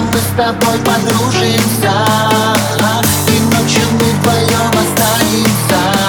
мы с тобой подружимся. И ночью мы вдвоем останемся.